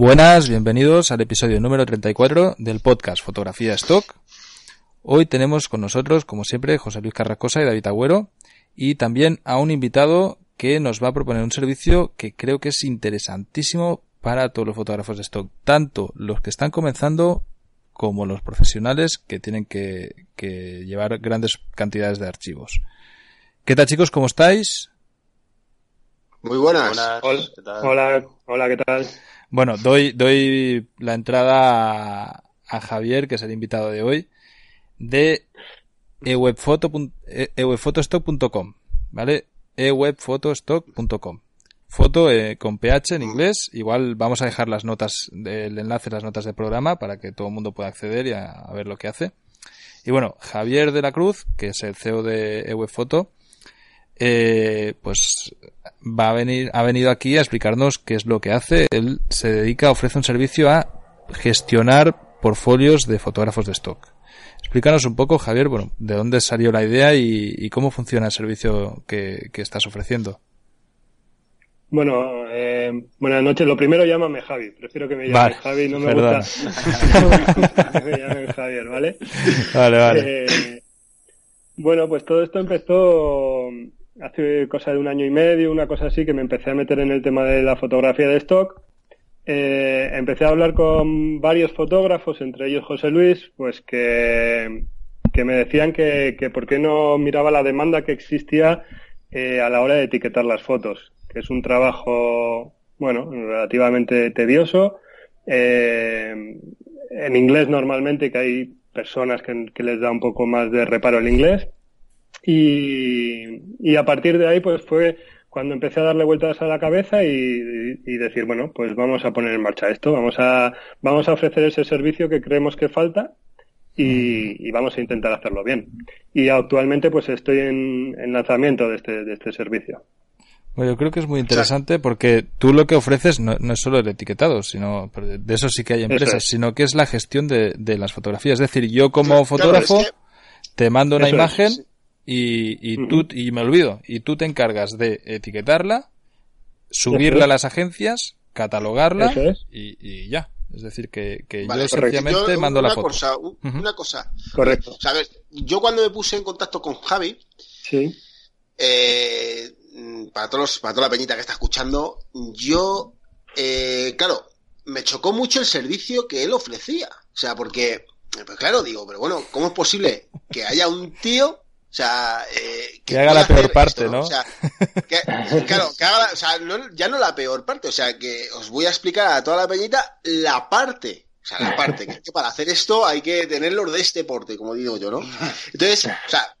Buenas, bienvenidos al episodio número 34 del podcast Fotografía Stock. Hoy tenemos con nosotros, como siempre, José Luis Carracosa y David Agüero y también a un invitado que nos va a proponer un servicio que creo que es interesantísimo para todos los fotógrafos de stock, tanto los que están comenzando como los profesionales que tienen que, llevar grandes cantidades de archivos. ¿Qué tal chicos? ¿Cómo estáis? Muy buenas. Hola, hola, ¿qué tal? Bueno, doy, doy la entrada a, Javier, que es el invitado de hoy, de ewebfotostock.com, ¿vale? ewebfotostock.com. Foto eh, con PH en inglés. Igual vamos a dejar las notas, del enlace, las notas del programa para que todo el mundo pueda acceder y a, ver lo que hace. Y bueno, Javier de la Cruz, que es el CEO de ewebfoto, eh, pues va a venir, ha venido aquí a explicarnos qué es lo que hace. Él se dedica, ofrece un servicio a gestionar portfolios de fotógrafos de stock. Explícanos un poco, Javier, bueno, de dónde salió la idea y, cómo funciona el servicio que, estás ofreciendo. Bueno, eh, buenas noches. Lo primero, llámame Javi. Prefiero que me llame Javi. No me gusta que me llamen Javier, ¿vale? Vale, vale. Eh, bueno, pues todo esto empezó hace cosa de un año y medio, una cosa así, que me empecé a meter en el tema de la fotografía de stock. Eh, empecé a hablar con varios fotógrafos, entre ellos José Luis, pues que, que me decían que, que por qué no miraba la demanda que existía eh, a la hora de etiquetar las fotos, que es un trabajo, bueno, relativamente tedioso. Eh, en inglés normalmente, que hay personas que, que les da un poco más de reparo el inglés. Y, y a partir de ahí, pues fue cuando empecé a darle vueltas a la cabeza y, decir, bueno, pues vamos a poner en marcha esto, vamos a, vamos a ofrecer ese servicio que creemos que falta y, vamos a intentar hacerlo bien. Y actualmente pues estoy en, en lanzamiento de este, de este servicio. Bueno, yo creo que es muy interesante porque tú lo que ofreces no, es solo el etiquetado, sino de eso sí que hay empresas, sino que es la gestión de, de, las fotografías. Es decir, yo como fotógrafo te mando una imagen y, y tú, y me olvido, y tú te encargas de etiquetarla, subirla a las agencias, catalogarla y, ya. Es decir, que, yo sencillamente mando la foto. Cosa, Una cosa. Correcto. ¿Sabes? Yo cuando me puse en contacto con Javi, sí. eh, para, todos para toda la peñita que está escuchando, yo, eh, claro, me chocó mucho el servicio que él ofrecía. O sea, porque, pues claro, digo, pero bueno, ¿cómo es posible que haya un tío o sea, eh, que, haga la peor parte, ¿no? O sea, que, claro, que haga o sea, ya no la peor parte, o sea, que os voy a explicar a toda la peñita la parte, o sea, la parte, que, para hacer esto hay que tenerlo de este porte, como digo yo, ¿no? Entonces, o sea,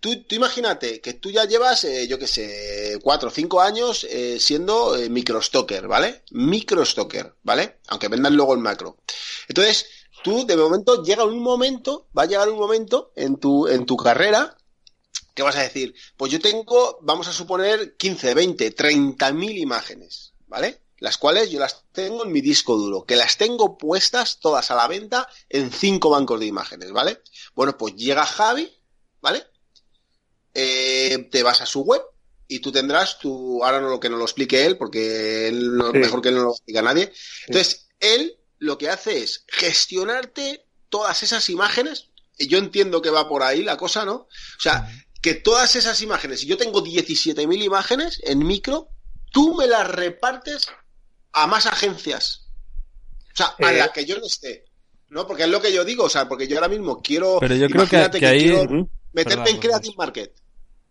tú, tú imagínate que tú ya llevas, eh, yo qué sé, cuatro o cinco años eh, siendo eh, microstocker, ¿vale? Microstocker, ¿vale? Aunque vendan luego el macro. Entonces, tú de momento llega un momento, va a llegar un momento en tu, en tu carrera ¿Qué vas a decir? Pues yo tengo, vamos a suponer, 15, 20, 30 mil imágenes, ¿vale? Las cuales yo las tengo en mi disco duro, que las tengo puestas todas a la venta en cinco bancos de imágenes, ¿vale? Bueno, pues llega Javi, ¿vale? Eh, te vas a su web y tú tendrás tu, ahora no lo que no lo explique él, porque él mejor que él no lo explica nadie. Entonces, él lo que hace es gestionarte todas esas imágenes. Y yo entiendo que va por ahí la cosa, ¿no? O sea, que todas esas imágenes, si yo tengo 17.000 imágenes en micro, tú me las repartes a más agencias. O sea, a las eh. que yo no esté. ¿No? Porque es lo que yo digo, o sea, porque yo ahora mismo quiero. Pero yo creo que, ahí. meterme en Creative Market.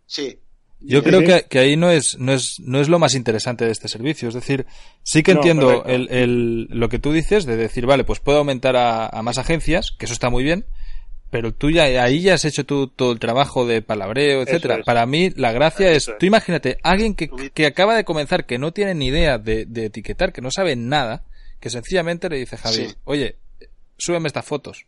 Sí. Yo creo que, que, ahí no es, no, es, no es lo más interesante de este servicio. Es decir, sí que entiendo el, el, lo que tú dices de decir, vale, pues puedo aumentar a, a, más agencias, que eso está muy bien, pero tú ya, ahí ya has hecho tú todo el trabajo de palabreo, etcétera. Para mí, la gracia es, tú imagínate, alguien que, que acaba de comenzar, que no tiene ni idea de, de, etiquetar, que no sabe nada, que sencillamente le dice Javi, oye, súbeme estas fotos.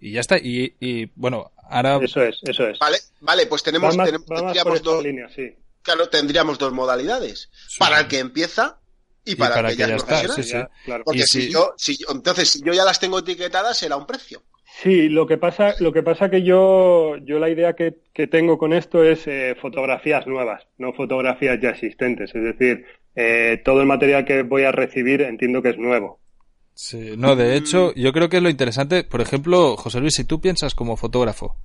Y ya está. Y, y, bueno, ahora. Eso es, eso es. Vale, vale pues tenemos, tenemos tendríamos dos. sí. Claro, tendríamos dos modalidades. Para el que empieza y para, el que, ya, está. Sí, sí. Porque si, yo, si yo, entonces, si yo ya las tengo etiquetadas, será un precio. Sí, lo que pasa, lo que pasa que yo, yo la idea que, que tengo con esto es eh, fotografías nuevas, no fotografías ya existentes. Es decir, eh, todo el material que voy a recibir entiendo que es nuevo. Sí, no, de hecho, yo creo que es lo interesante, por ejemplo, José Luis, si tú piensas como fotógrafo,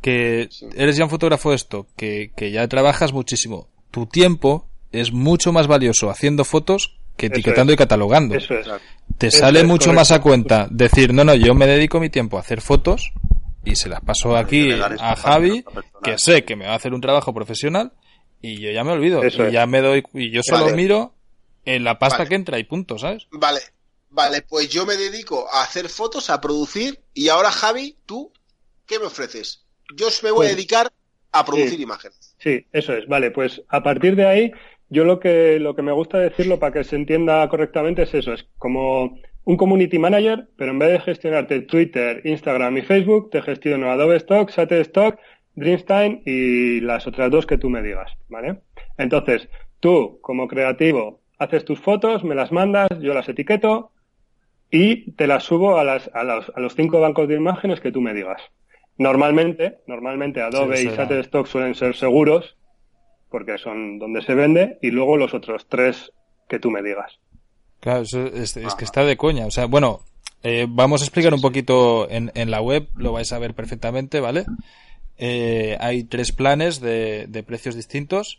que eres ya un fotógrafo de esto, que, que ya trabajas muchísimo, tu tiempo es mucho más valioso haciendo fotos que etiquetando y catalogando. Eso es. Te Eso sale es, mucho correcto. más a cuenta decir, no, no, yo me dedico mi tiempo a hacer fotos y se las paso aquí a Javi, que sé que me va a hacer un trabajo profesional y yo ya me olvido. Eso y es. ya me doy, y yo solo Vale. miro en la pasta Vale. que entra y punto, ¿sabes? Vale, vale, pues yo me dedico a hacer fotos, a producir, y ahora Javi, tú, ¿qué me ofreces? Yo me voy a Pues- dedicar a producir sí. imágenes. Sí, eso es. Vale, pues a partir de ahí, yo lo que, lo que me gusta decirlo para que se entienda correctamente es eso, es como un community manager, pero en vez de gestionarte Twitter, Instagram y Facebook, te gestiono Adobe Stock, Shutterstock, Dreamstein y las otras dos que tú me digas, ¿vale? Entonces, tú, como creativo, haces tus fotos, me las mandas, yo las etiqueto y te las subo a, las, a, los, a los cinco bancos de imágenes que tú me digas. Normalmente, normalmente Adobe Sí, y. Shutterstock suelen ser seguros, porque son donde se vende, y luego los otros tres que tú me digas. Claro, eso es, es que está de coña. O sea, bueno, eh, vamos a explicar un poquito en, en la web, lo vais a ver perfectamente, ¿vale? Eh, hay tres planes de, de precios distintos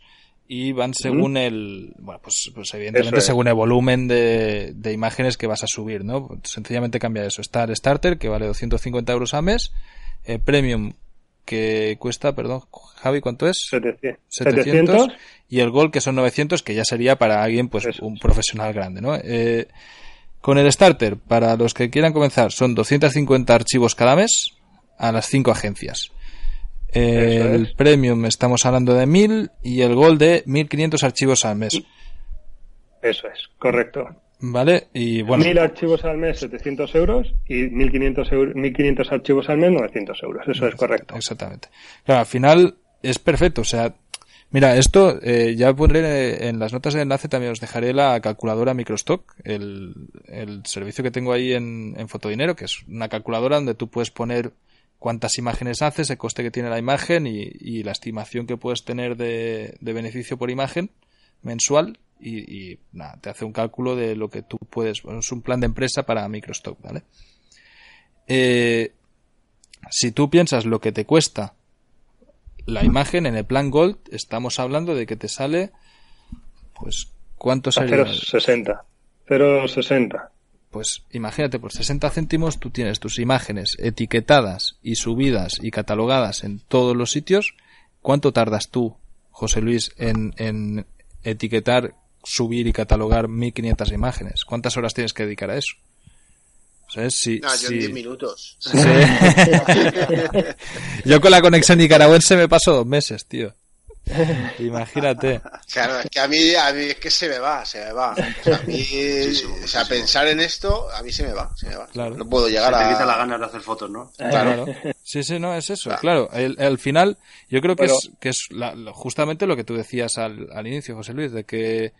y van según el, bueno, pues, pues evidentemente es. según el volumen de, de imágenes que vas a subir, ¿no? Sencillamente cambia eso. Está el Starter, que vale 250 euros al mes, eh, Premium, que cuesta, perdón, Javi, ¿cuánto es? 700. 700 y el Gold que son 900 que ya sería para alguien pues Eso un es. profesional grande ¿no? Eh, con el starter para los que quieran comenzar son 250 archivos cada mes a las cinco agencias Eso el es. premium estamos hablando de 1000 y el gold de 1500 archivos al mes Eso es, correcto. vale y bueno Mil archivos al mes, 700 euros, y 1500, eur- 1500 archivos al mes, 900 euros. Eso es correcto. Exactamente. Claro, al final es perfecto. O sea, mira, esto eh, ya pondré en las notas de enlace también os dejaré la calculadora Microstock, el, el servicio que tengo ahí en, en Fotodinero, que es una calculadora donde tú puedes poner cuántas imágenes haces, el coste que tiene la imagen y, y la estimación que puedes tener de, de beneficio por imagen mensual y, y, nada, te hace un cálculo de lo que tú puedes. Bueno, es un plan de empresa para Microstock, ¿vale? Eh, si tú piensas lo que te cuesta la imagen en el plan Gold, estamos hablando de que te sale, pues, ¿cuánto A sería? 0,60. 0,60. Pues imagínate, por 60 céntimos tú tienes tus imágenes etiquetadas y subidas y catalogadas en todos los sitios. ¿Cuánto tardas tú, José Luis, en, en etiquetar, subir y catalogar 1500 imágenes? ¿Cuántas horas tienes que dedicar a eso? ¿Sabes? Si, No, yo si- en 10 minutos. Sí. Yo con la conexión nicaragüense me paso dos meses, tío. Imagínate. Claro, es que a mí, a mí es que se me va, se me va. O sea, a mí, o sea, pensar en esto, a mí se me va, se me va. Claro. No puedo Se llegar te quita la a... ganas de hacer fotos, ¿no? Claro. Sí, sí, no, es eso. Claro, el- al final, yo creo que Pero- es, que es la- lo- justamente lo que tú decías al, al inicio, José Luis, de que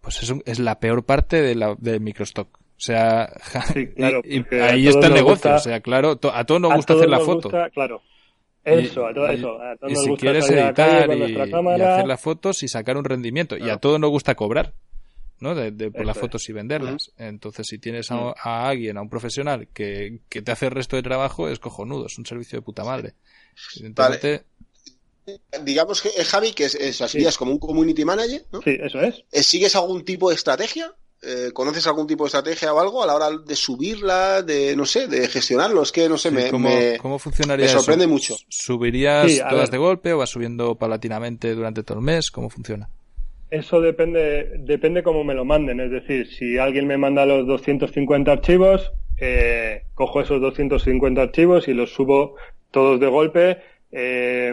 pues es, un- es la peor parte de la, del microstock. O sea, Sí, claro, y- y porque a ahí está el nos negocio. gusta- o sea, claro, to- a todos nos A gusta todos hacer la nos foto. gusta, claro. Eso, a todo Y- eso. A todos y nos si gusta quieres editar y, hacer las fotos y sacar un rendimiento. Y a todos nos gusta cobrar, ¿no? De, de- por Eso las es. fotos y venderlas. Entonces, si tienes a, a alguien, a un profesional que, que te hace el resto de trabajo, es cojonudo, es un servicio de puta madre. Evidentemente, Digamos que, eh, Javi, que es, es- serías como un community manager, ¿no? Sí, eso es. Eh, ¿Sigues algún tipo de estrategia? Eh, ¿Conoces algún tipo de estrategia o algo a la hora de subirla, de, no sé, de gestionarlo? Es que, no sé, sí, me, ¿cómo, me- cómo funcionaría me sorprende eso? mucho. ¿Subirías Sí, todas ver. de golpe o vas subiendo paulatinamente durante todo el mes? ¿Cómo funciona? Eso depende, depende cómo me lo manden. Es decir, si alguien me manda los 250 archivos, eh, cojo esos 250 archivos y los subo todos de golpe. eh,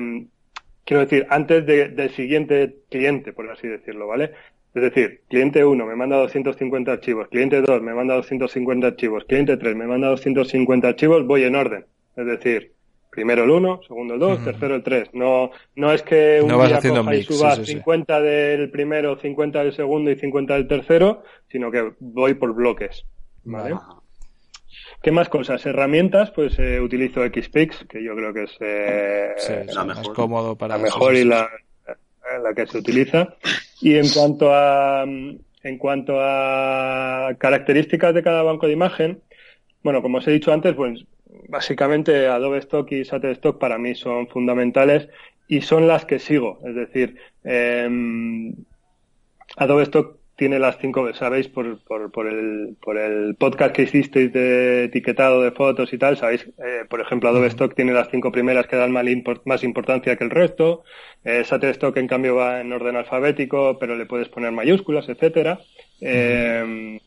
quiero decir, antes de- del siguiente cliente, por así decirlo, ¿vale? Es decir, cliente 1 me manda 250 archivos, cliente 2 me manda 250 archivos, cliente 3 me manda 250 archivos, voy en orden. Es decir, primero el 1, segundo el 2, Ujú. tercero el 3. No, no es que un No vas día coja y mix, sí, suba sí, sí. 50 del primero, 50 del segundo y 50 del tercero, sino que voy por bloques. ¿Vale? ¿Qué más cosas? Herramientas, pues eh, utilizo Xpix, que yo creo que es eh, Sí, la sí, más mejor. cómodo para la mejor y la, la que se utiliza. Y en cuanto a, en cuanto a características de cada banco de imagen, bueno, como os he dicho antes, pues básicamente Adobe Stock y Shutterstock para mí son fundamentales y son las que sigo. Es decir, eh, Adobe Stock tiene las cinco, sabéis, por, por, por, el, por el podcast que hicisteis de etiquetado de fotos y tal, sabéis, eh, por ejemplo, Adobe Stock tiene las cinco primeras que dan más importancia que el resto, eh, Shutterstock en cambio va en orden alfabético, pero le puedes poner mayúsculas, etcétera. Eh,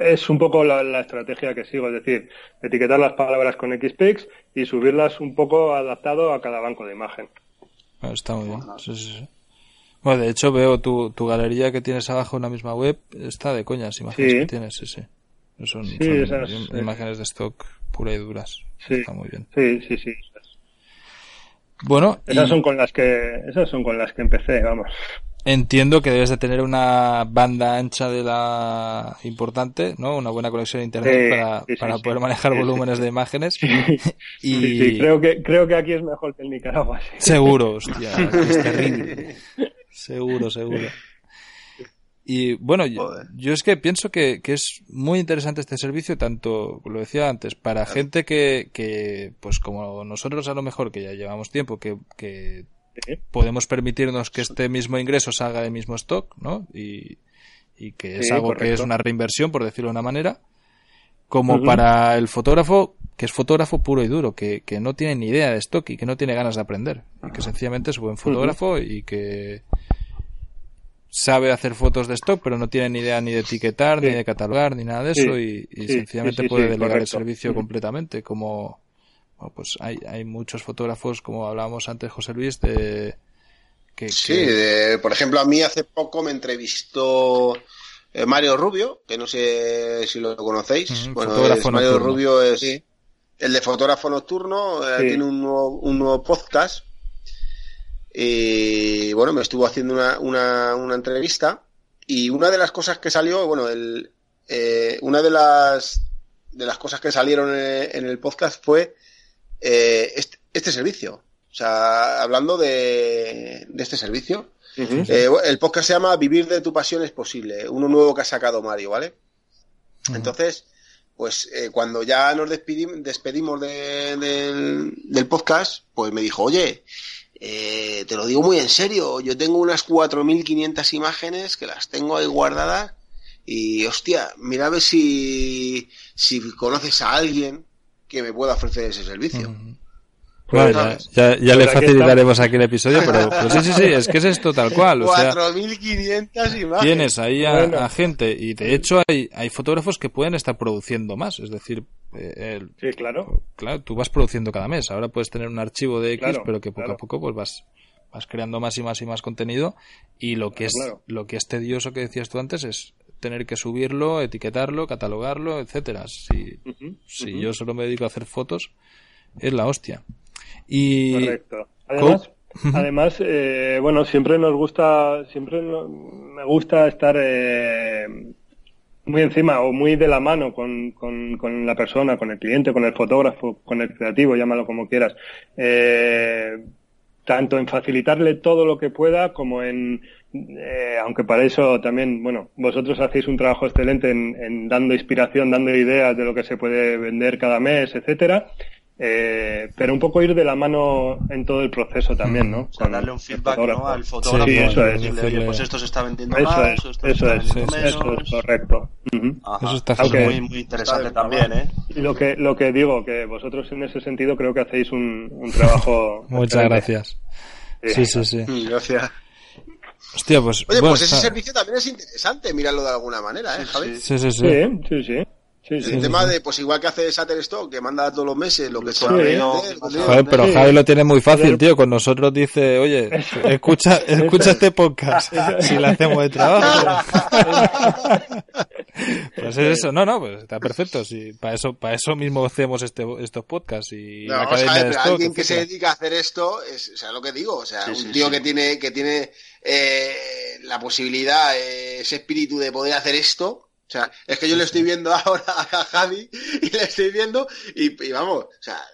es un poco la, estrategia que sigo, es decir, etiquetar las palabras con XPix y subirlas un poco adaptado a cada banco de imagen. Está muy bien. Sí, sí, sí. Bueno, de hecho veo tu, tu galería que tienes abajo en la misma web, está de coñas, imágenes que tienes, sí, sí. Son, imágenes de stock pura y duras. Está muy bien. Sí, sí, sí. Bueno, esas son con las que esas son con las que empecé, vamos. Entiendo que debes de tener una banda ancha de la importante, ¿no? Una buena conexión a internet para, para poder manejar volúmenes de imágenes. y... creo que creo que aquí es mejor que en Nicaragua. Seguro, hostia, es terrible. Seguro, seguro. Y bueno, yo, es que pienso que, es muy interesante este servicio, tanto, lo decía antes, para gente que, que, pues como nosotros a lo mejor, que ya llevamos tiempo, que, que podemos permitirnos que este mismo ingreso salga del mismo stock, ¿no? Y, y que es algo que es una reinversión, por decirlo de una manera, como para el fotógrafo, que es fotógrafo puro y duro, que, que, no tiene ni idea de stock y que no tiene ganas de aprender, y que sencillamente es buen fotógrafo y que sabe hacer fotos de stock, pero no tiene ni idea ni de etiquetar, ni de catalogar, ni nada de eso, y, sencillamente puede delegar el servicio completamente, como pues hay, hay muchos fotógrafos, como hablábamos antes, José Luis, de... Que, sí, por ejemplo, a mí hace poco me entrevistó eh, Mario Rubio, que no sé si lo conocéis. bueno, Mario Rubio es el de fotógrafo nocturno, eh, tiene un nuevo, un nuevo podcast y bueno, me estuvo haciendo una, una, una entrevista y una de las cosas que salió, bueno, el, eh, una de las, de las cosas que salieron en, el podcast fue eh, este, este, servicio. O sea, hablando de, de este servicio. Eh, el podcast se llama Vivir de tu pasión es posible, uno nuevo que ha sacado Mario, ¿vale? Entonces, pues cuando ya nos despedimos, despedimos del, del podcast, pues me dijo, oye, eh, te lo digo muy en serio, yo tengo unas 4.500 imágenes que las tengo ahí guardadas y hostia, mira a ver si, si conoces a alguien que me pueda ofrecer ese servicio. Bueno, ya, ya, le facilitaremos aquí el episodio, pero, sí, sí, sí, es que es esto tal cual. O 4.500 imágenes. Tienes ahí a, gente y de hecho hay, hay fotógrafos que pueden estar produciendo más, es decir, eh, sí, claro. Claro, tú vas produciendo cada mes. Ahora puedes tener un archivo de X, pero que poco a poco pues vas, vas creando más y más y más contenido y lo que es lo que es tedioso que decías tú antes es tener que subirlo, etiquetarlo, catalogarlo, etcétera. Si, si yo solo me dedico a hacer fotos, es la hostia. Y... Correcto. Además, además eh, bueno, siempre nos gusta, siempre me gusta estar eh, muy encima o muy de la mano con, con, con, la persona, con el cliente, con el fotógrafo, con el creativo, llámalo como quieras. Eh, tanto en facilitarle todo lo que pueda como en, eh, aunque para eso también, bueno, vosotros hacéis un trabajo excelente en, en, dando inspiración, dando ideas de lo que se puede vender cada mes, etcétera. Eh, pero un poco ir de la mano en todo el proceso también, ¿no? O sea, darle un feedback ¿no? al fotógrafo. Sí, eso es. pues esto se está vendiendo eso más, es, esto eso, es, eso es correcto. Eso está muy, muy interesante también, ¿eh? Y lo que, lo que digo, que vosotros en ese sentido creo que hacéis un, un trabajo. Muchas gracias. Sí, sí, sí. Mm, gracias. Hostia, pues. Oye, pues ese servicio también es interesante, míralo de alguna manera, ¿eh, Javi? Sí, sí, sí. Sí, sí, sí el tema de, pues igual que hace Shutterstock, que manda todos los meses lo que sea. Joder, pero Javi lo tiene muy fácil, tío. Con nosotros dice, oye, escucha, escucha este podcast. si le hacemos de trabajo. pues es eso, no, no, pues está perfecto. Si para eso, para eso mismo hacemos este, estos podcasts y no, alguien que se dedica a hacer esto, es, o sea, lo que digo, o sea, un tío que tiene, que tiene eh, la posibilidad, eh, ese espíritu de poder hacer esto, o sea, es que yo le estoy viendo ahora a Javi y le estoy viendo y, vamos, o sea,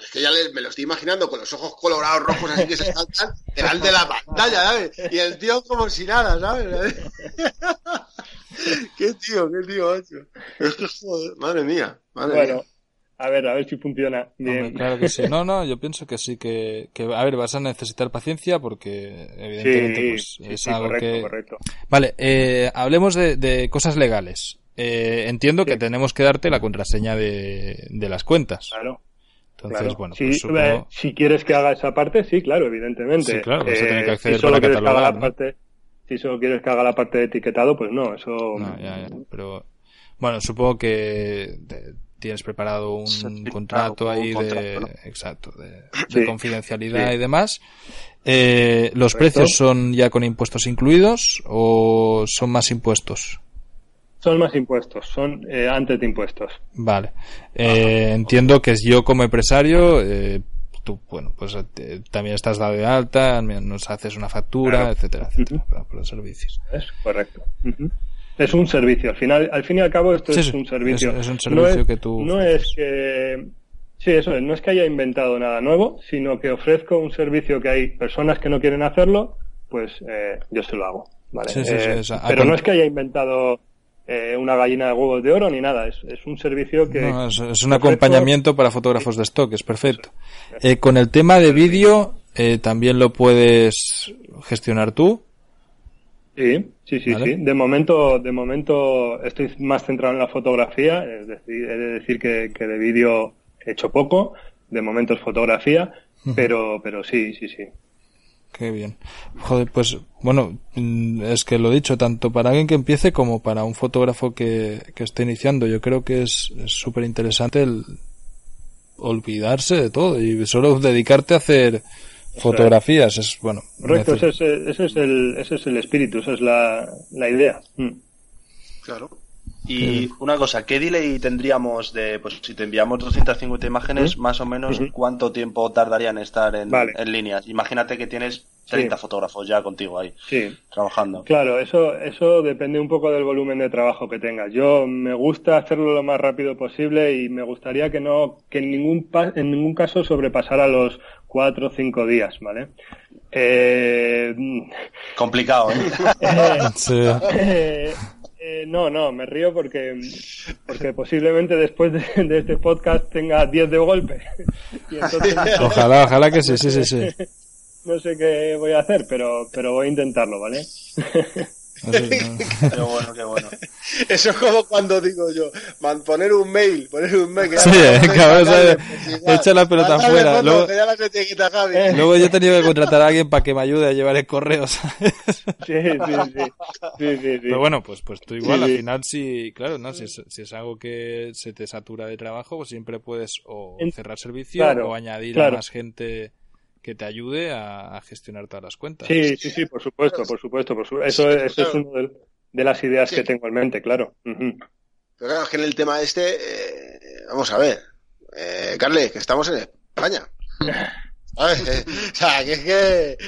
es que ya me lo estoy imaginando con los ojos colorados rojos así que se saltan delante de la pantalla, ¿sabes? Y el tío como si nada, ¿sabes? qué tío, qué tío, macho. Es que joder, madre mía, madre bueno. Mía. A ver, a ver si funciona bien. claro que sí. No, no, yo pienso que sí, que, que, a ver, vas a necesitar paciencia porque evidentemente pues, es algo que... Correcto. Vale, eh, hablemos de, de, cosas legales. Eh, entiendo que tenemos que darte la contraseña de, de las cuentas. Claro. Entonces, bueno, pues eh, si quieres que haga esa parte, sí, claro, evidentemente. Sí, claro, vas a tener que eh, acceder si para catalogar, la parte, Si solo quieres que haga la parte de etiquetado, pues no, eso... No, ya, ya. Pero, bueno, supongo que tienes preparado un contrato ahí de, exacto, de, confidencialidad y demás. Eh, ¿Los precios son ya con impuestos incluidos o son más impuestos? Son más impuestos, son eh, antes de impuestos. Vale. Eh, entiendo que yo como empresario, tú, bueno, pues también estás dado de alta, nos haces una factura, etcétera, etcétera, por los servicios. Es correcto. Es un servicio. Al final, al fin y al cabo, esto es un servicio. Es, un servicio que tú. No es que. Sí, eso es. No es que haya inventado nada nuevo, sino que ofrezco un servicio que hay personas que no quieren hacerlo, pues eh, yo se lo hago. ¿vale? Eh, pero no es que haya inventado eh, una gallina de huevos de oro ni nada. Es, es un servicio que. No, es, un acompañamiento para fotógrafos de stock, es perfecto. con el tema de vídeo, también lo puedes gestionar tú. Sí, sí, sí, sí. De momento, de momento estoy más centrado en la fotografía, es decir, he de decir que, que de vídeo he hecho poco, de momento es fotografía, pero, pero sí, sí, sí. Qué bien. Joder, pues bueno, es que lo he dicho, tanto para alguien que empiece como para un fotógrafo que, que esté iniciando. Yo creo que es súper interesante el olvidarse de todo y solo dedicarte a hacer fotografías. Es bueno. Correcto, ese, ese, es el, ese es el espíritu, esa es la, la idea. Mm. Claro. Y una cosa, ¿qué delay tendríamos de, pues si te enviamos 250 imágenes, más o menos cuánto tiempo tardaría en estar en, en líneas? Imagínate que tienes 30 fotógrafos ya contigo ahí, trabajando. Claro, eso, eso depende un poco del volumen de trabajo que tengas. Yo me gusta hacerlo lo más rápido posible y me gustaría que no, que en ningún, en ningún caso sobrepasara los cuatro o cinco días, ¿vale? Eh... Complicado, ¿eh? eh, eh no, no, me río porque, porque posiblemente después de, este podcast tenga 10 de golpe. ojalá, ojalá que sí, sí, sí, sí. No sé qué voy a hacer, pero, pero voy a intentarlo, ¿vale? qué bueno, qué bueno. Eso es como cuando digo yo, poner un mail, poner un mail. sí, cabrón, pues echa la pelota afuera. Luego, luego, yo he tenido que contratar a alguien para que me ayude a llevar el correo, ¿sabes? Sí, sí, sí. sí, sí, Pero bueno, pues, pues tú igual, al final sí, claro, ¿no? Si es, si es, algo que se te satura de trabajo, pues siempre puedes o cerrar servicio o añadir a más gente que te ayude a, gestionar todas las cuentas. Sí, sí, sí, por supuesto, por supuesto. Por Eso, eso es una de, las ideas que tengo en mente, claro. Pero claro, es que en el tema este, eh, vamos a ver, eh, Carles, que estamos en España. ¿Sabes? o sea, que es que,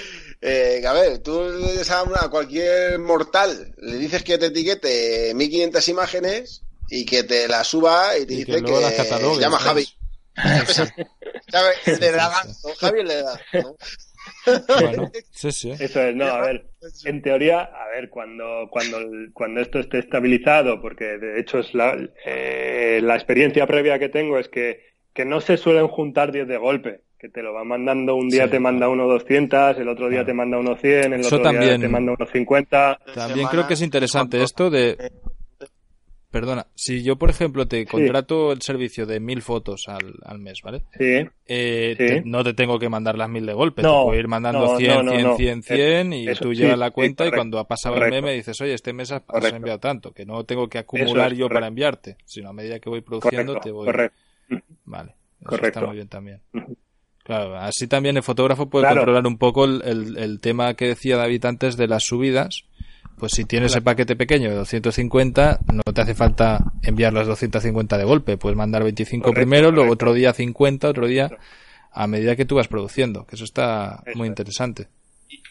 eh, a ver, tú a, a cualquier mortal le dices que te etiquete 1500 imágenes y que te la suba y te dice que, llama Javi. Le da Javi le da. Bueno, sí, sí. Eso es, no, a ver, en teoría, a ver, cuando, cuando, cuando esto esté estabilizado, porque de hecho es la, eh, la experiencia previa que tengo es que, que no se suelen juntar 10 de golpe, que te lo va mandando, un día te manda uno 200, el otro día te manda uno 100, el otro día te manda uno 50. También creo que es interesante esto de, Perdona, si yo, por ejemplo, te contrato el servicio de mil fotos al, al mes, ¿vale? Sí. Eh, no te tengo que mandar las mil de golpe, te puedo ir mandando 100, 100, 100, 100 y tú llevas la cuenta y cuando ha pasado el mes me dices, oye, este mes has, enviado tanto, que no tengo que acumular yo para enviarte, sino a medida que voy produciendo te voy. Correcto. Vale, eso está muy bien también. Claro, así también el fotógrafo puede controlar un poco el, el, el tema que decía David antes de las subidas pues si tienes el paquete pequeño de 250, no te hace falta enviar las 250 de golpe. Puedes mandar 25 primero, luego otro día 50, otro día a medida que tú vas produciendo, que eso está muy interesante.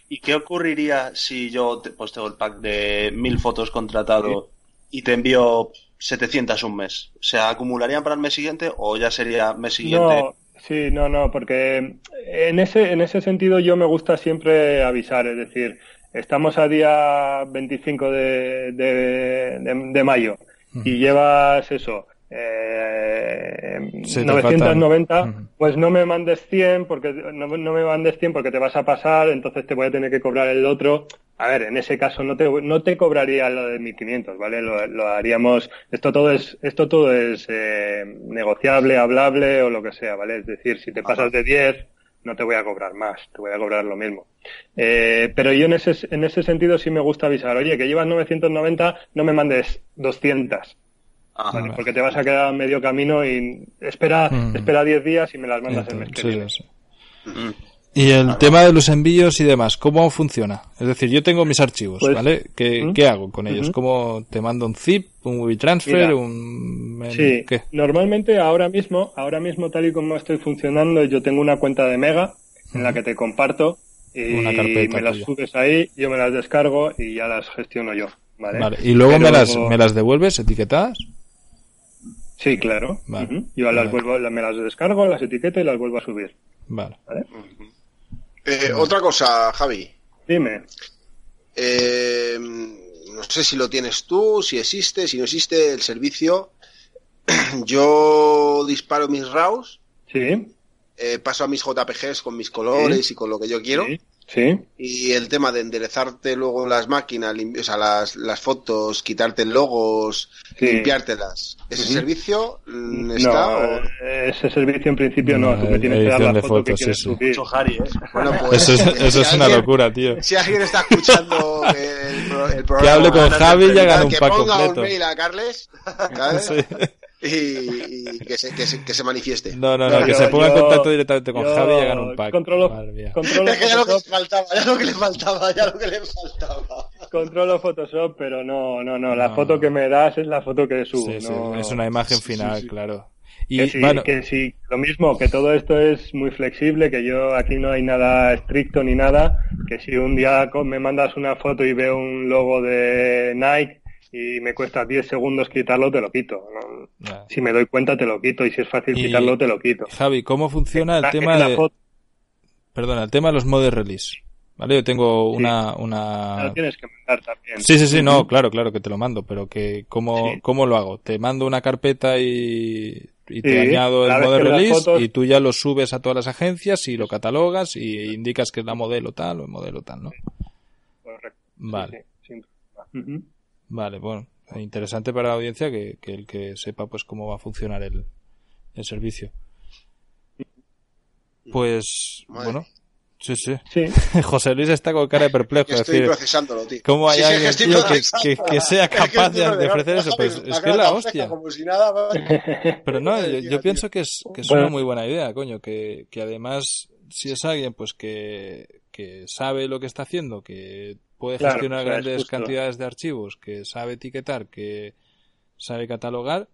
¿Y, qué ocurriría si yo te, pues tengo el pack de 1000 fotos contratado y te envío 700 un mes? ¿Se acumularían para el mes siguiente o ya sería mes siguiente Sí, no, no, porque en ese, en ese sentido yo me gusta siempre avisar, es decir, estamos a día 25 de, de, mayo y llevas eso, eh, 990, pues no me mandes 100 porque no, me mandes 100 porque te vas a pasar, entonces te voy a tener que cobrar el otro. A ver, en ese caso no te no te cobraría lo de 1500, ¿vale? Lo, haríamos esto todo es esto todo es eh, negociable, hablable o lo que sea, ¿vale? Es decir, si te pasas de 10 no te voy a cobrar más, te voy a cobrar lo mismo. Eh, pero yo en ese, en ese sentido sí me gusta avisar, oye, que llevas 990, no me mandes 200 porque te vas a quedar medio camino y espera mm. espera 10 días y me las mandas el mes que mm. Y el tema de los envíos y demás, ¿cómo funciona? Es decir, yo tengo mis archivos, pues, ¿vale? ¿Qué, ¿Qué, hago con ellos? ¿Cómo te mando un zip, un WeTransfer, un... Sí, normalmente ahora mismo, ahora mismo tal y como estoy funcionando, yo tengo una cuenta de Mega en la que te comparto y me las subes ahí, yo me las descargo y ya las gestiono yo, ¿vale? ¿Y luego me, las, me las devuelves etiquetadas? Sí, claro. Yo las vuelvo, me las descargo, las etiqueto y las vuelvo a subir. Vale. Eh, otra cosa, Javi. Dime. Eh, no sé si lo tienes tú, si existe, si no existe el servicio. Yo disparo mis RAWs. Sí. Eh, paso a mis JPGs con mis colores y con lo que yo quiero. Sí. Sí. Y el tema de enderezarte luego las máquinas, o sea, las, las fotos, quitarte logos, limpiártelas. ¿Ese servicio mm, está? No, eh, ese servicio en principio no, tú me tienes que dar la foto fotos, que quieres sí, subir. Harry, ¿eh? Bueno, pues, eso es, eso es una locura, tío. Si alguien está escuchando el, el programa... Que hable con Javi y haga un pack completo. Que ponga un mail a Carles, ¿sabes? Y, que, se, que, se, que, se, manifieste. No, no, no, que se ponga en contacto directamente con Javi y hagan un pack. Controlo, controlo es que ya lo que le faltaba, ya lo que le faltaba, ya lo que le faltaba. Controlo Photoshop, pero no, no, no, la foto que me das es la foto que subo. Sí, no, es una imagen final, claro. Y, que, sí, bueno, que sí, lo mismo, que todo esto es muy flexible, que yo aquí no hay nada estricto ni nada, que si un día me mandas una foto y veo un logo de Nike, y me cuesta 10 segundos quitarlo, te lo quito. Si me doy cuenta, te lo quito. Y si es fácil quitarlo, te lo quito. Javi, ¿cómo funciona el tema de... Perdona, el tema de los modes release. ¿Vale? Yo tengo una... una... Lo tienes que mandar también. Sí, sí, sí, no, claro, claro que te lo mando, pero que ¿cómo, ¿cómo lo hago? Te mando una carpeta y, y te añado el model release y tú ya lo subes a todas las agencias y lo catalogas y indicas que es la modelo tal o el modelo tal, ¿no? Correcto. Vale. Vale, bueno, interesante para la audiencia que, el que sepa pues cómo va a funcionar el, el servicio. Pues, bueno, sí, sí, José Luis está con cara de perplejo. Estoy procesándolo, tío. ¿Cómo hay alguien, tío, que, que, sea capaz de, ofrecer eso? Pues es que es la hostia. Pero no, yo, pienso que es, que es una muy buena idea, coño, que, que además, si es alguien pues que, que sabe lo que está haciendo, que puede gestionar grandes cantidades de archivos, que sabe etiquetar, que sabe catalogar,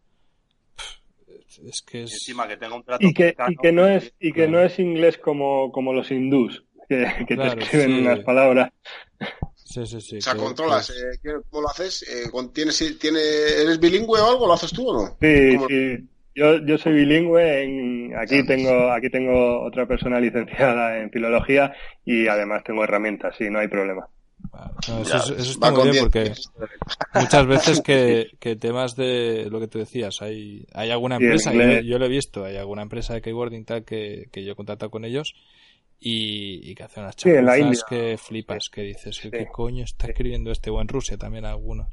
es que es... Y encima que tenga un trato y que, y que no es y que no es inglés como, como los hindús que, que te escriben unas palabras. Sí sí sí o sea controlas eh, cómo lo haces eh, ¿tienes, tiene, eres bilingüe o algo lo haces tú o no sí sí. Yo, yo soy bilingüe en, aquí tengo aquí tengo otra persona licenciada en filología y además tengo herramientas sí no hay problema eso, está muy bien porque muchas veces que, que, temas de lo que tú decías, hay, hay alguna empresa, yo, lo he visto, hay alguna empresa de keywording tal que, que yo he contactado con ellos y, que hacen unas chapuzas que flipas, que dices, ¿qué coño está escribiendo este? O en Rusia también algunos.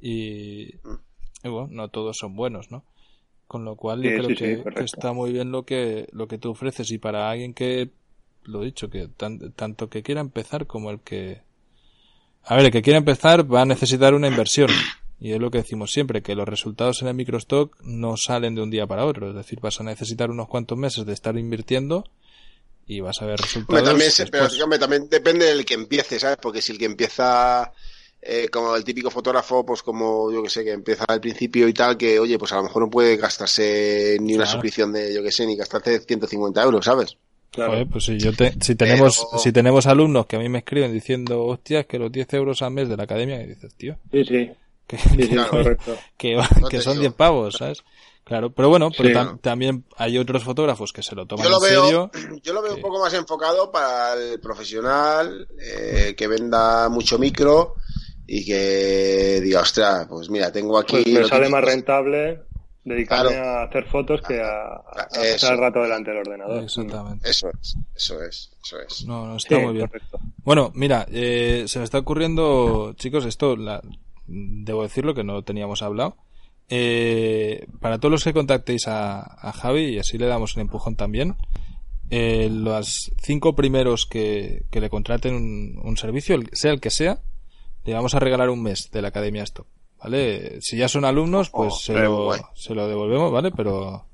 Y, bueno, no todos son buenos, ¿no? Con lo cual yo creo que, está muy bien lo que, lo que tú ofreces y para alguien que, lo dicho, que tanto que quiera empezar como el que a ver, el que quiera empezar va a necesitar una inversión. Y es lo que decimos siempre, que los resultados en el microstock no salen de un día para otro. Es decir, vas a necesitar unos cuantos meses de estar invirtiendo y vas a ver resultados. también, pero, también depende del que empiece, ¿sabes? Porque si el que empieza eh, como el típico fotógrafo, pues como yo que sé, que empieza al principio y tal, que oye, pues a lo mejor no puede gastarse ni una suscripción de, yo que sé, ni gastarse 150 euros, ¿sabes? Pues si, yo si, tenemos, si tenemos alumnos que a mí me escriben diciendo, hostias, que los 10 euros al mes de la academia, y dices, tío. Sí, sí. Que, que, son 10 pavos, ¿sabes? Claro, pero bueno, pero también hay otros fotógrafos que se lo toman yo en serio. Yo lo veo un poco más enfocado para el profesional eh, que venda mucho micro y que diga, ostras, pues mira, tengo aquí. Pues me sale más rentable dedicarme a hacer fotos que a, pasar el rato delante del ordenador. Exactamente. Eso es, eso es, eso es. No, no, está muy bien. Bueno, mira, eh, se me está ocurriendo, chicos, esto, la, debo decirlo que no lo teníamos hablado. Eh, para todos los que contactéis a, a, Javi, y así le damos un empujón también, eh, los cinco primeros que, que le contraten un, un servicio, sea el que sea, le vamos a regalar un mes de la Academia Stop. ¿Vale? Si ya son alumnos, pues oh, se, lo, se lo devolvemos, ¿vale? Pero,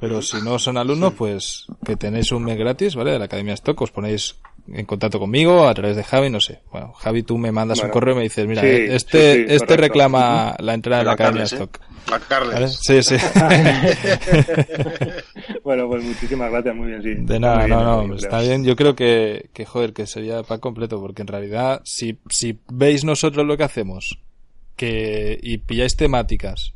pero si no son alumnos, pues que tenéis un mes gratis, ¿vale? De la Academia Stock, os ponéis en contacto conmigo a través de Javi, no sé. Bueno, Javi, tú me mandas un correo y me dices, mira, este, este reclama la entrada de la Academia Stock. Sí, sí. bueno, pues muchísimas gracias, muy bien, sí. De nada, no, no, está bien. Yo creo que, que, joder, que sería para completo, porque en realidad, si, si veis nosotros lo que hacemos, que y pilláis temáticas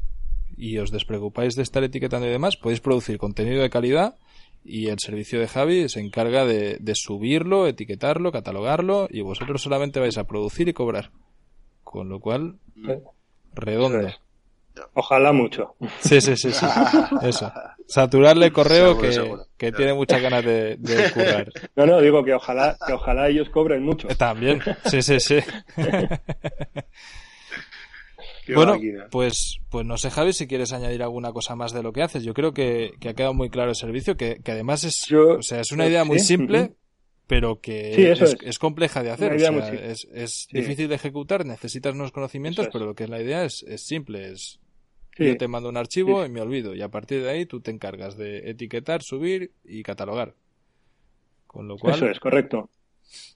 y os despreocupáis de estar etiquetando y demás, podéis producir contenido de calidad y el servicio de Javi se encarga de, subirlo, etiquetarlo, catalogarlo y vosotros solamente vais a producir y cobrar. Con lo cual, redondo. Ojalá mucho. Sí, sí, sí, sí. Eso. Saturarle correo que, tiene muchas ganas de, de currar. No, no, digo que ojalá, que ojalá ellos cobren mucho. También. Sí, sí, sí. bueno, pues, pues no sé, Javi, si quieres añadir alguna cosa más de lo que haces. Yo creo que, ha quedado muy claro el servicio, que, además es, o sea, es una idea muy simple, pero que es, compleja de hacer. es, difícil de ejecutar, necesitas unos conocimientos, pero lo que es la idea es, simple. Es, yo te mando un archivo y me olvido, y a partir de ahí tú te encargas de etiquetar, subir y catalogar. Con lo cual... Eso es, correcto.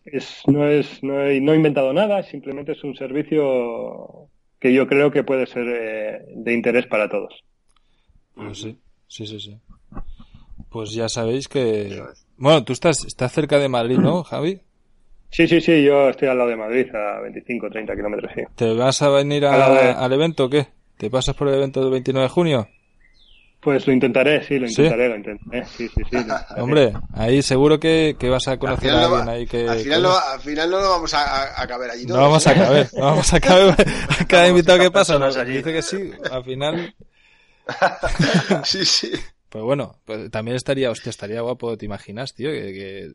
Es, no, es, no, he, no he inventado nada, simplemente es un servicio que yo creo que puede ser eh, de interés para todos. Pues sí, sí, sí, sí. Pues ya sabéis que... Bueno, tú estás, estás cerca de Madrid, ¿no, Javi? Sí, sí, sí, yo estoy al lado de Madrid, a 25, 30 kilómetros, sí. ¿Te vas a venir al evento o qué? ¿Te pasas por el evento del 29 de junio? Pues lo intentaré, sí, lo intentaré, lo intentaré. Sí, sí, sí. Hombre, ahí seguro que, que vas a conocer a alguien ahí que... Al final, no, al final no lo vamos a, a, caber allí. No vamos a caber, no vamos a caber. Cada invitado que pasa nos dice que sí, al final... sí, sí. Pues bueno, pues también estaría, hostia, estaría guapo, ¿te imaginas, tío? que, que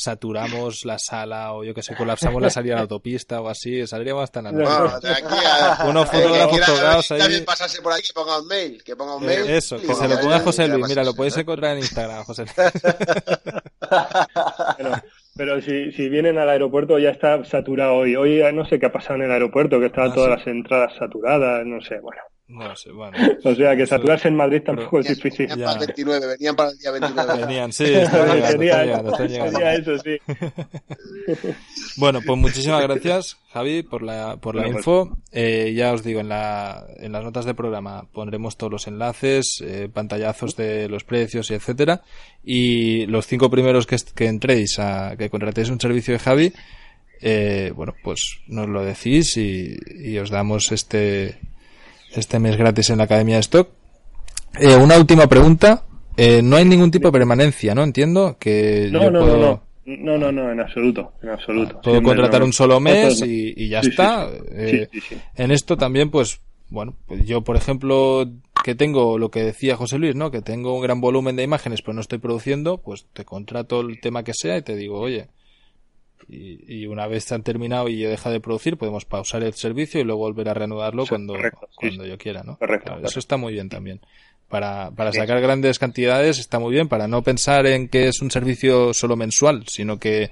saturamos la sala o yo que sé, colapsamos la salida de la autopista o así, saldríamos hasta en la Unos fotógrafos tocados ahí. También pasarse por ahí, que ponga un mail, que ponga un mail. Eso, que se lo ponga a José Luis. Mira, lo podéis encontrar en Instagram, José Luis. pero, si, si vienen al aeropuerto ya está saturado hoy. Hoy no sé qué ha pasado en el aeropuerto, que estaban ah, todas las entradas saturadas, no sé, bueno. No sé, bueno. O sea, que saturarse en Madrid tampoco es difícil. Venían para el 29, venían para el día 29. Venían, sí, eso, sí. bueno, pues muchísimas gracias, Javi, por la, por la info. Eh, ya os digo, en, la, en las notas de programa pondremos todos los enlaces, eh, pantallazos de los precios y etcétera. Y los cinco primeros que, que entréis a, que contratéis un servicio de Javi, eh, bueno, pues nos lo decís y, y os damos este, este mes gratis en la Academia de Stock. Eh, una última pregunta. Eh, no hay ningún tipo de permanencia, ¿no? Entiendo que no, no, no, no, no, no, en absoluto, en absoluto. puedo contratar un solo mes y, ya está. Eh, en esto también, pues, bueno, pues yo, por ejemplo, que tengo lo que decía José Luis, ¿no? Que tengo un gran volumen de imágenes, pero no estoy produciendo, pues te contrato el tema que sea y te digo, oye, y, una vez se han terminado y deja de producir, podemos pausar el servicio y luego volver a reanudarlo cuando, cuando yo quiera, ¿no? Eso está muy bien también. Para, para sacar grandes cantidades está muy bien, para no pensar en que es un servicio solo mensual, sino que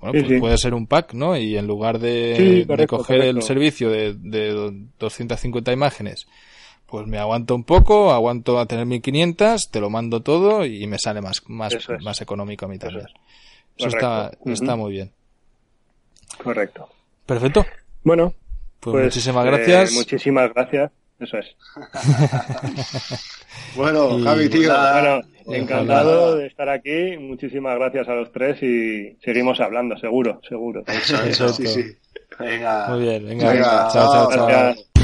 bueno, pues puede ser un pack, ¿no? Y en lugar de, de coger el servicio de, de 250 imágenes, pues me aguanto un poco, aguanto a tener 1500, te lo mando todo y me sale más, más, más económico a mí también. Eso, está, está muy bien. Correcto. Perfecto. Bueno, pues, pues muchísimas gracias. Eh, muchísimas gracias. Eso es. bueno, Javi, tío. Bueno, encantado de estar aquí. Muchísimas gracias a los tres y seguimos hablando, seguro, seguro. Eso, eso, sí, sí. Venga. Muy bien, venga. chao, chao. chao.